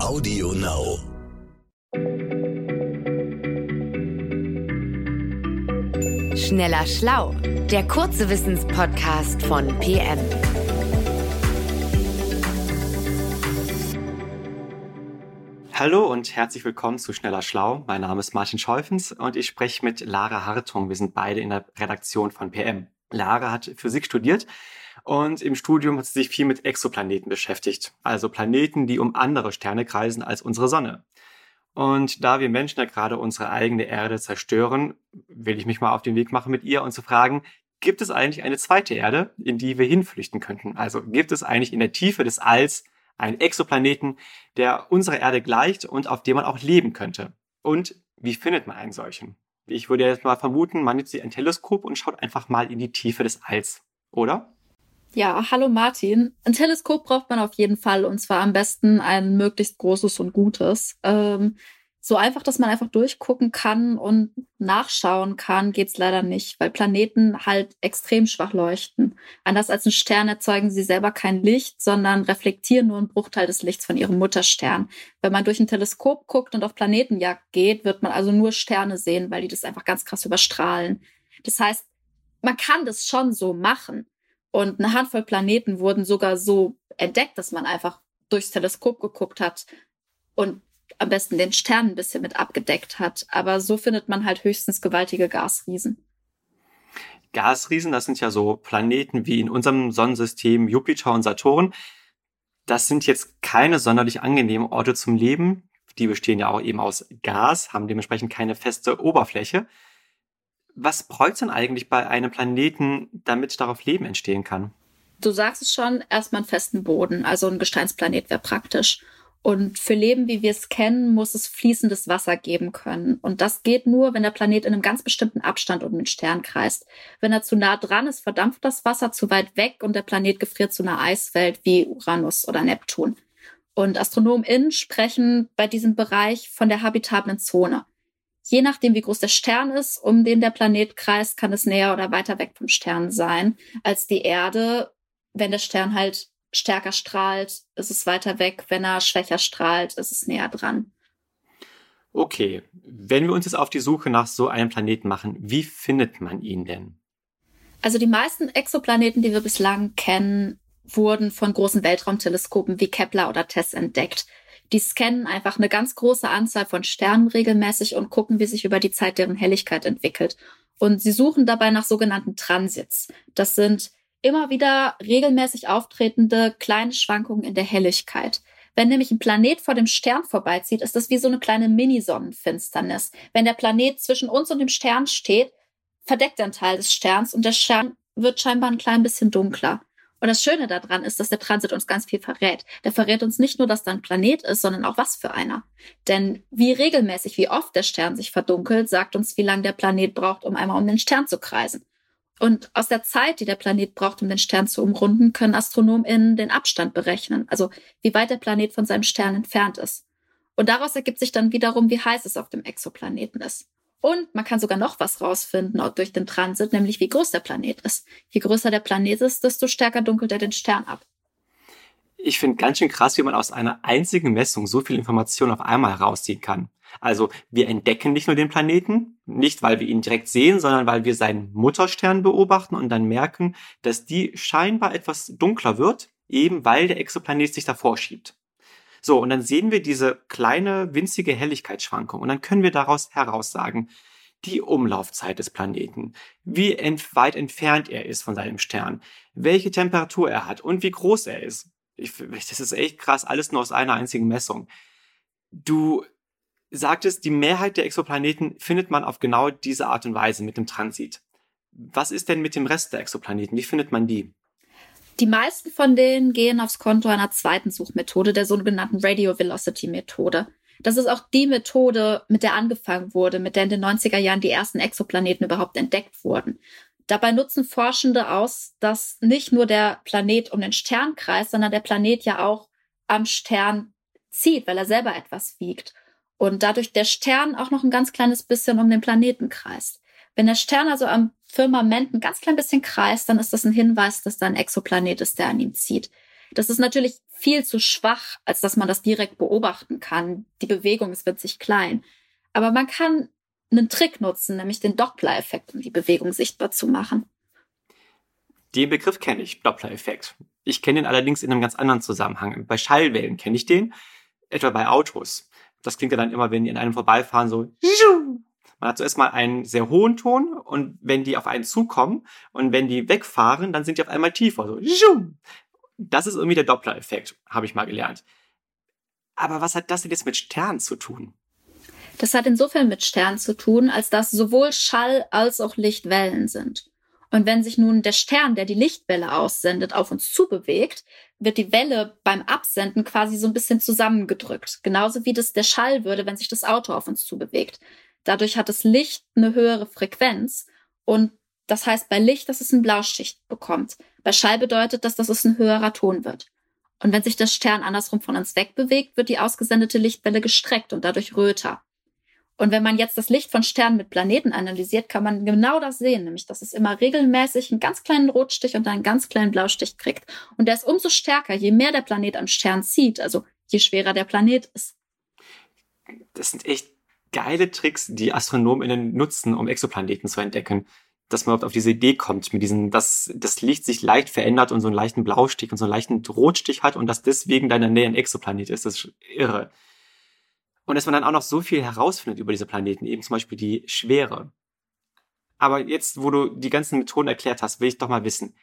Audio Now. Schneller Schlau, der kurze Wissenspodcast von PM. Hallo und herzlich willkommen zu Schneller Schlau. Mein Name ist Martin Scheufens und ich spreche mit Lara Hartung. Wir sind beide in der Redaktion von PM. Lara hat Physik studiert und im Studium hat sie sich viel mit Exoplaneten beschäftigt, also Planeten, die um andere Sterne kreisen als unsere Sonne. Und da wir Menschen ja gerade unsere eigene Erde zerstören, will ich mich mal auf den Weg machen mit ihr und zu fragen, gibt es eigentlich eine zweite Erde, in die wir hinflüchten könnten? Also gibt es eigentlich in der Tiefe des Alls einen Exoplaneten, der unserer Erde gleicht und auf dem man auch leben könnte? Und wie findet man einen solchen? Ich würde jetzt mal vermuten, man nimmt sich ein Teleskop und schaut einfach mal in die Tiefe des Alls, oder? Ja, hallo Martin. Ein Teleskop braucht man auf jeden Fall und zwar am besten ein möglichst großes und gutes. Ähm, so einfach, dass man einfach durchgucken kann und nachschauen kann, geht's leider nicht, weil Planeten halt extrem schwach leuchten. Anders als ein Stern erzeugen sie selber kein Licht, sondern reflektieren nur einen Bruchteil des Lichts von ihrem Mutterstern. Wenn man durch ein Teleskop guckt und auf Planetenjagd geht, wird man also nur Sterne sehen, weil die das einfach ganz krass überstrahlen. Das heißt, man kann das schon so machen. Und eine Handvoll Planeten wurden sogar so entdeckt, dass man einfach durchs Teleskop geguckt hat und am besten den Stern ein bisschen mit abgedeckt hat. Aber so findet man halt höchstens gewaltige Gasriesen. Gasriesen, das sind ja so Planeten wie in unserem Sonnensystem Jupiter und Saturn. Das sind jetzt keine sonderlich angenehmen Orte zum Leben. Die bestehen ja auch eben aus Gas, haben dementsprechend keine feste Oberfläche. Was bräuchte es denn eigentlich bei einem Planeten, damit darauf Leben entstehen kann? Du sagst es schon, erstmal einen festen Boden, also ein Gesteinsplanet wäre praktisch. Und für Leben, wie wir es kennen, muss es fließendes Wasser geben können. Und das geht nur, wenn der Planet in einem ganz bestimmten Abstand um den Stern kreist. Wenn er zu nah dran ist, verdampft das Wasser zu weit weg und der Planet gefriert zu einer Eiswelt wie Uranus oder Neptun. Und AstronomInnen sprechen bei diesem Bereich von der habitablen Zone. Je nachdem, wie groß der Stern ist, um den der Planet kreist, kann es näher oder weiter weg vom Stern sein als die Erde, wenn der Stern halt stärker strahlt, ist es weiter weg. Wenn er schwächer strahlt, ist es näher dran. Okay, wenn wir uns jetzt auf die Suche nach so einem Planeten machen, wie findet man ihn denn? Also die meisten Exoplaneten, die wir bislang kennen, wurden von großen Weltraumteleskopen wie Kepler oder TESS entdeckt. Die scannen einfach eine ganz große Anzahl von Sternen regelmäßig und gucken, wie sich über die Zeit deren Helligkeit entwickelt. Und sie suchen dabei nach sogenannten Transits. Das sind immer wieder regelmäßig auftretende kleine Schwankungen in der Helligkeit. Wenn nämlich ein Planet vor dem Stern vorbeizieht, ist das wie so eine kleine Mini-Sonnenfinsternis. Wenn der Planet zwischen uns und dem Stern steht, verdeckt er einen Teil des Sterns und der Stern wird scheinbar ein klein bisschen dunkler. Und das Schöne daran ist, dass der Transit uns ganz viel verrät. Der verrät uns nicht nur, dass da ein Planet ist, sondern auch was für einer. Denn wie regelmäßig, wie oft der Stern sich verdunkelt, sagt uns, wie lange der Planet braucht, um einmal um den Stern zu kreisen. Und aus der Zeit, die der Planet braucht, um den Stern zu umrunden, können AstronomInnen den Abstand berechnen, also wie weit der Planet von seinem Stern entfernt ist. Und daraus ergibt sich dann wiederum, wie heiß es auf dem Exoplaneten ist. Und man kann sogar noch was rausfinden durch den Transit, nämlich wie groß der Planet ist. Je größer der Planet ist, desto stärker dunkelt er den Stern ab. Ich finde ganz schön krass, wie man aus einer einzigen Messung so viel Information auf einmal herausziehen kann. Also wir entdecken nicht nur den Planeten, nicht weil wir ihn direkt sehen, sondern weil wir seinen Mutterstern beobachten und dann merken, dass die scheinbar etwas dunkler wird, eben weil der Exoplanet sich davor schiebt. So, und dann sehen wir diese kleine, winzige Helligkeitsschwankung und dann können wir daraus heraussagen, die Umlaufzeit des Planeten, wie ent weit entfernt er ist von seinem Stern, welche Temperatur er hat und wie groß er ist. Ich, das ist echt krass, alles nur aus einer einzigen Messung. Du sagtest, die Mehrheit der Exoplaneten findet man auf genau diese Art und Weise mit dem Transit. Was ist denn mit dem Rest der Exoplaneten? Wie findet man die? Die meisten von denen gehen aufs Konto einer zweiten Suchmethode, der sogenannten Radio Velocity Methode. Das ist auch die Methode, mit der angefangen wurde, mit der in den 90er Jahren die ersten Exoplaneten überhaupt entdeckt wurden. Dabei nutzen Forschende aus, dass nicht nur der Planet um den Stern kreist, sondern der Planet ja auch am Stern zieht, weil er selber etwas wiegt und dadurch der Stern auch noch ein ganz kleines bisschen um den Planeten kreist. Wenn der Stern also am Firmament ein ganz klein bisschen kreist, dann ist das ein Hinweis, dass da ein Exoplanet ist, der an ihm zieht. Das ist natürlich viel zu schwach, als dass man das direkt beobachten kann. Die Bewegung ist winzig klein. Aber man kann einen Trick nutzen, nämlich den Doppler-Effekt, um die Bewegung sichtbar zu machen. Den Begriff kenne ich, Doppler-Effekt. Ich kenne ihn allerdings in einem ganz anderen Zusammenhang. Bei Schallwellen kenne ich den, etwa bei Autos. Das klingt ja dann immer, wenn die an einem vorbeifahren, so. Man hat zuerst mal einen sehr hohen Ton und wenn die auf einen zukommen und wenn die wegfahren, dann sind die auf einmal tiefer. So. Das ist irgendwie der Doppler-Effekt, habe ich mal gelernt. Aber was hat das denn jetzt mit Sternen zu tun? Das hat insofern mit Sternen zu tun, als dass sowohl Schall als auch Lichtwellen sind. Und wenn sich nun der Stern, der die Lichtwelle aussendet, auf uns zubewegt, wird die Welle beim Absenden quasi so ein bisschen zusammengedrückt. Genauso wie das der Schall würde, wenn sich das Auto auf uns zubewegt. Dadurch hat das Licht eine höhere Frequenz und das heißt bei Licht, dass es einen Blauschicht bekommt. Bei Schall bedeutet das, dass es ein höherer Ton wird. Und wenn sich der Stern andersrum von uns wegbewegt, wird die ausgesendete Lichtwelle gestreckt und dadurch röter. Und wenn man jetzt das Licht von Sternen mit Planeten analysiert, kann man genau das sehen, nämlich dass es immer regelmäßig einen ganz kleinen Rotstich und einen ganz kleinen Blaustich kriegt. Und der ist umso stärker, je mehr der Planet am Stern zieht, also je schwerer der Planet ist. Das sind echt geile Tricks, die AstronomInnen nutzen, um Exoplaneten zu entdecken. Dass man überhaupt auf diese Idee kommt, mit diesem, dass das Licht sich leicht verändert und so einen leichten Blaustich und so einen leichten Rotstich hat und dass deswegen deiner Nähe ein Exoplanet ist. Das ist irre. Und dass man dann auch noch so viel herausfindet über diese Planeten, eben zum Beispiel die Schwere. Aber jetzt, wo du die ganzen Methoden erklärt hast, will ich doch mal wissen,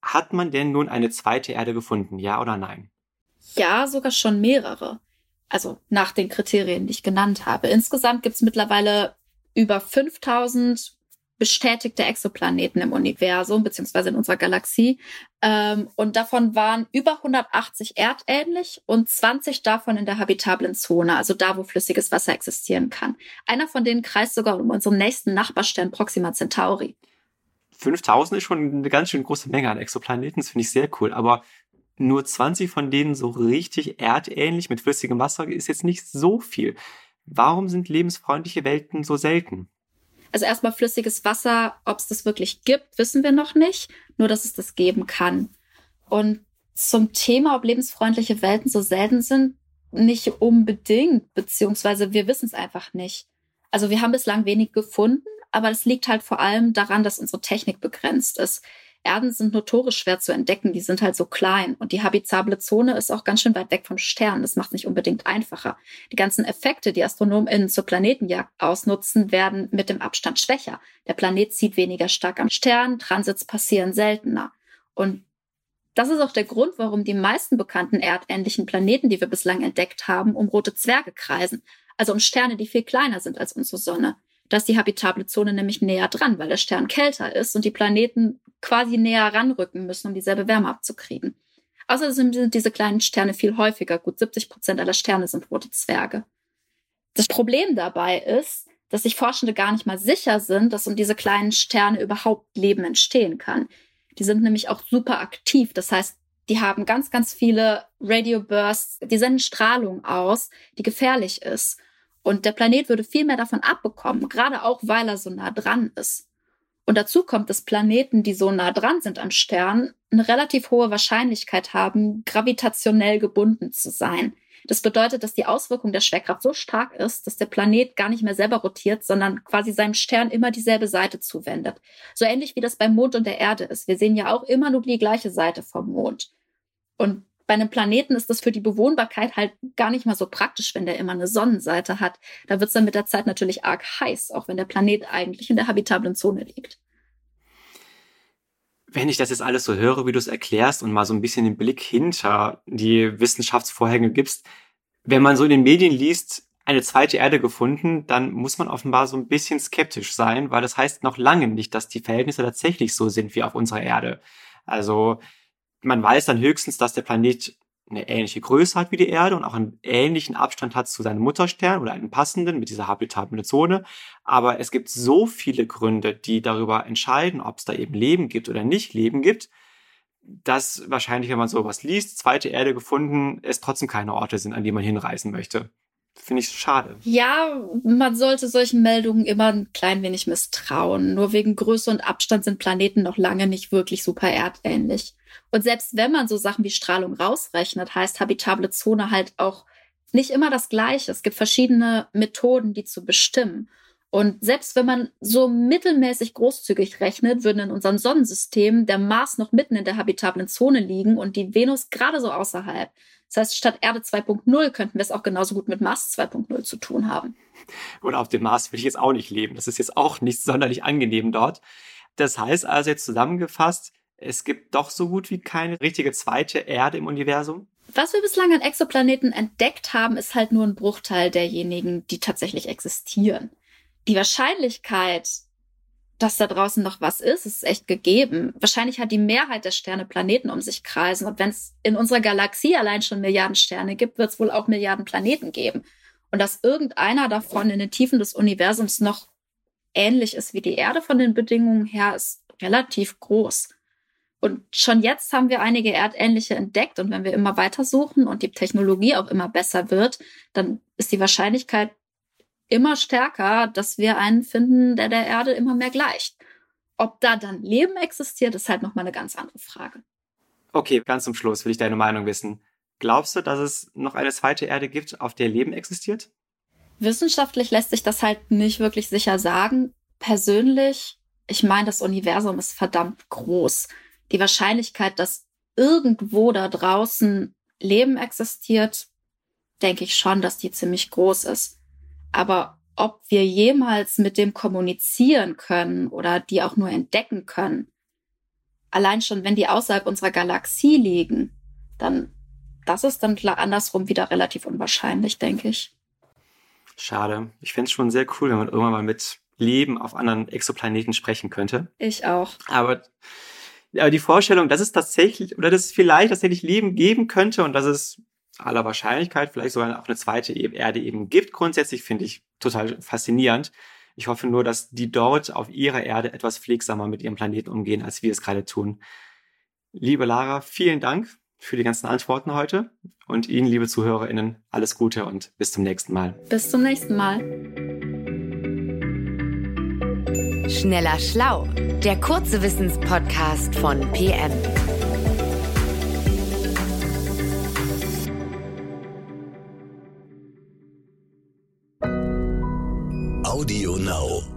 hat man denn nun eine zweite Erde gefunden, ja oder nein? Ja, sogar schon mehrere. Also nach den Kriterien, die ich genannt habe. Insgesamt gibt es mittlerweile über 5000 bestätigte Exoplaneten im Universum beziehungsweise in unserer Galaxie. Ähm, und davon waren über 180 erdähnlich und 20 davon in der habitablen Zone, also da, wo flüssiges Wasser existieren kann. Einer von denen kreist sogar um unseren nächsten Nachbarstern Proxima Centauri. 5000 ist schon eine ganz schön große Menge an Exoplaneten, das finde ich sehr cool. Aber nur 20 von denen so richtig erdähnlich mit flüssigem Wasser ist jetzt nicht so viel. Warum sind lebensfreundliche Welten so selten? Also erstmal flüssiges Wasser, ob es das wirklich gibt, wissen wir noch nicht. Nur, dass es das geben kann. Und zum Thema, ob lebensfreundliche Welten so selten sind, nicht unbedingt, beziehungsweise wir wissen es einfach nicht. Also wir haben bislang wenig gefunden, aber es liegt halt vor allem daran, dass unsere Technik begrenzt ist. Erden sind notorisch schwer zu entdecken, die sind halt so klein und die habitable Zone ist auch ganz schön weit weg vom Stern. Das macht nicht unbedingt einfacher. Die ganzen Effekte, die AstronomInnen zur Planetenjagd ausnutzen, werden mit dem Abstand schwächer. Der Planet zieht weniger stark am Stern, Transits passieren seltener. Und das ist auch der Grund, warum die meisten bekannten erdähnlichen Planeten, die wir bislang entdeckt haben, um rote Zwerge kreisen. Also um Sterne, die viel kleiner sind als unsere Sonne. Da ist die habitable Zone nämlich näher dran, weil der Stern kälter ist und die Planeten quasi näher ranrücken müssen, um dieselbe Wärme abzukriegen. Außerdem sind diese kleinen Sterne viel häufiger. Gut 70 Prozent aller Sterne sind rote Zwerge. Das Problem dabei ist, dass sich Forschende gar nicht mal sicher sind, dass um diese kleinen Sterne überhaupt Leben entstehen kann. Die sind nämlich auch super aktiv. Das heißt, die haben ganz, ganz viele Radio Bursts, die senden Strahlung aus, die gefährlich ist. Und der Planet würde viel mehr davon abbekommen, gerade auch weil er so nah dran ist. Und dazu kommt, dass Planeten, die so nah dran sind an Sternen, eine relativ hohe Wahrscheinlichkeit haben, gravitationell gebunden zu sein. Das bedeutet, dass die Auswirkung der Schwerkraft so stark ist, dass der Planet gar nicht mehr selber rotiert, sondern quasi seinem Stern immer dieselbe Seite zuwendet. So ähnlich wie das beim Mond und der Erde ist. Wir sehen ja auch immer nur die gleiche Seite vom Mond. Und bei einem Planeten ist das für die Bewohnbarkeit halt gar nicht mal so praktisch, wenn der immer eine Sonnenseite hat. Da wird es dann mit der Zeit natürlich arg heiß, auch wenn der Planet eigentlich in der habitablen Zone liegt. Wenn ich das jetzt alles so höre, wie du es erklärst und mal so ein bisschen den Blick hinter die Wissenschaftsvorhänge gibst, wenn man so in den Medien liest, eine zweite Erde gefunden, dann muss man offenbar so ein bisschen skeptisch sein, weil das heißt noch lange nicht, dass die Verhältnisse tatsächlich so sind wie auf unserer Erde. Also man weiß dann höchstens, dass der Planet eine ähnliche Größe hat wie die Erde und auch einen ähnlichen Abstand hat zu seinem Mutterstern oder einen passenden mit dieser habitablen Zone. Aber es gibt so viele Gründe, die darüber entscheiden, ob es da eben Leben gibt oder nicht Leben gibt, dass wahrscheinlich, wenn man sowas liest, zweite Erde gefunden, es trotzdem keine Orte sind, an die man hinreisen möchte. Finde ich schade. Ja, man sollte solchen Meldungen immer ein klein wenig misstrauen. Nur wegen Größe und Abstand sind Planeten noch lange nicht wirklich super erdähnlich. Und selbst wenn man so Sachen wie Strahlung rausrechnet, heißt habitable Zone halt auch nicht immer das Gleiche. Es gibt verschiedene Methoden, die zu bestimmen. Und selbst wenn man so mittelmäßig großzügig rechnet, würden in unserem Sonnensystem der Mars noch mitten in der habitablen Zone liegen und die Venus gerade so außerhalb. Das heißt, statt Erde 2.0 könnten wir es auch genauso gut mit Mars 2.0 zu tun haben. Oder auf dem Mars will ich jetzt auch nicht leben. Das ist jetzt auch nicht sonderlich angenehm dort. Das heißt also jetzt zusammengefasst, es gibt doch so gut wie keine richtige zweite Erde im Universum. Was wir bislang an Exoplaneten entdeckt haben, ist halt nur ein Bruchteil derjenigen, die tatsächlich existieren. Die Wahrscheinlichkeit, dass da draußen noch was ist, ist echt gegeben. Wahrscheinlich hat die Mehrheit der Sterne Planeten um sich kreisen. Und wenn es in unserer Galaxie allein schon Milliarden Sterne gibt, wird es wohl auch Milliarden Planeten geben. Und dass irgendeiner davon in den Tiefen des Universums noch ähnlich ist wie die Erde von den Bedingungen her, ist relativ groß. Und schon jetzt haben wir einige erdähnliche entdeckt. Und wenn wir immer weiter suchen und die Technologie auch immer besser wird, dann ist die Wahrscheinlichkeit immer stärker, dass wir einen finden, der der Erde immer mehr gleicht. Ob da dann Leben existiert, ist halt nochmal eine ganz andere Frage. Okay, ganz zum Schluss will ich deine Meinung wissen. Glaubst du, dass es noch eine zweite Erde gibt, auf der Leben existiert? Wissenschaftlich lässt sich das halt nicht wirklich sicher sagen. Persönlich, ich meine, das Universum ist verdammt groß die Wahrscheinlichkeit, dass irgendwo da draußen Leben existiert, denke ich schon, dass die ziemlich groß ist. Aber ob wir jemals mit dem kommunizieren können oder die auch nur entdecken können, allein schon, wenn die außerhalb unserer Galaxie liegen, dann, das ist dann andersrum wieder relativ unwahrscheinlich, denke ich. Schade. Ich fände es schon sehr cool, wenn man irgendwann mal mit Leben auf anderen Exoplaneten sprechen könnte. Ich auch. Aber aber die Vorstellung, dass es tatsächlich oder dass es vielleicht tatsächlich Leben geben könnte und dass es aller Wahrscheinlichkeit vielleicht sogar auch eine zweite Erde eben gibt, grundsätzlich finde ich total faszinierend. Ich hoffe nur, dass die dort auf ihrer Erde etwas pflegsamer mit ihrem Planeten umgehen, als wir es gerade tun. Liebe Lara, vielen Dank für die ganzen Antworten heute und Ihnen, liebe ZuhörerInnen, alles Gute und bis zum nächsten Mal. Bis zum nächsten Mal. Schneller Schlau, der kurze Wissenspodcast von PM. Now.